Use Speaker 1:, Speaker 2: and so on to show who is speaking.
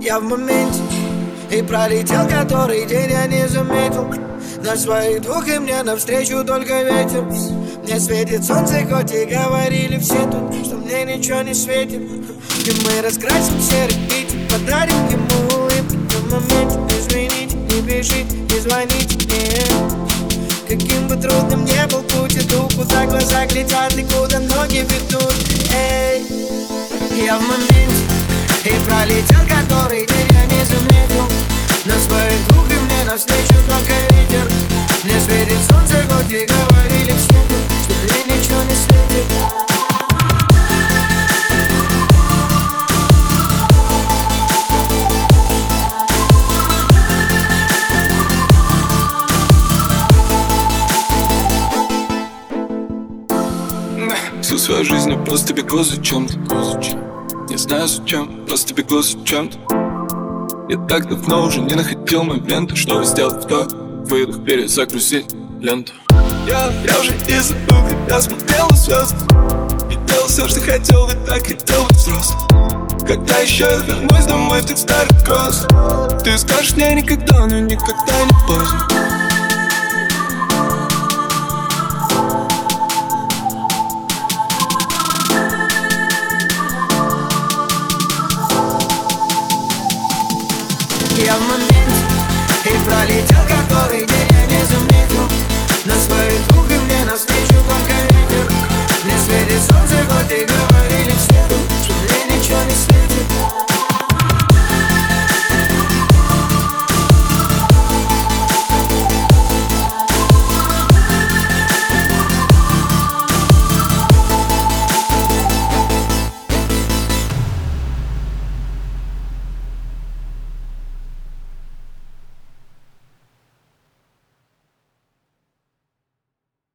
Speaker 1: Я в моменте И пролетел который день я не заметил. На своих двух и мне навстречу только ветер. Мне светит солнце, хоть и говорили все тут Что мне ничего не светит. И мы раскрасим серый бит Подарим ему улыбку в моменте Извините, не бежите, не звоните мне Каким бы трудным не был путь Иду, куда глаза глядят и куда ноги ведут и говорили все Что мне ничего не светит
Speaker 2: Всю свою жизнь я просто бегу за чем-то. Не знаю зачем, просто бегу за чем-то. Я так давно уже не находил момента Чтобы сделать вдох, выдох, перезагрузить ленту Я, я уже и забыл, когда смотрел на звезды. И делал все, что хотел, ведь так хотел быть взрослым. Когда еще я вернусь домой в тот старый кросс Ты скажешь мне никогда, но никогда не поздно.
Speaker 1: Я в моменте И пролетел который день я не заметил На своих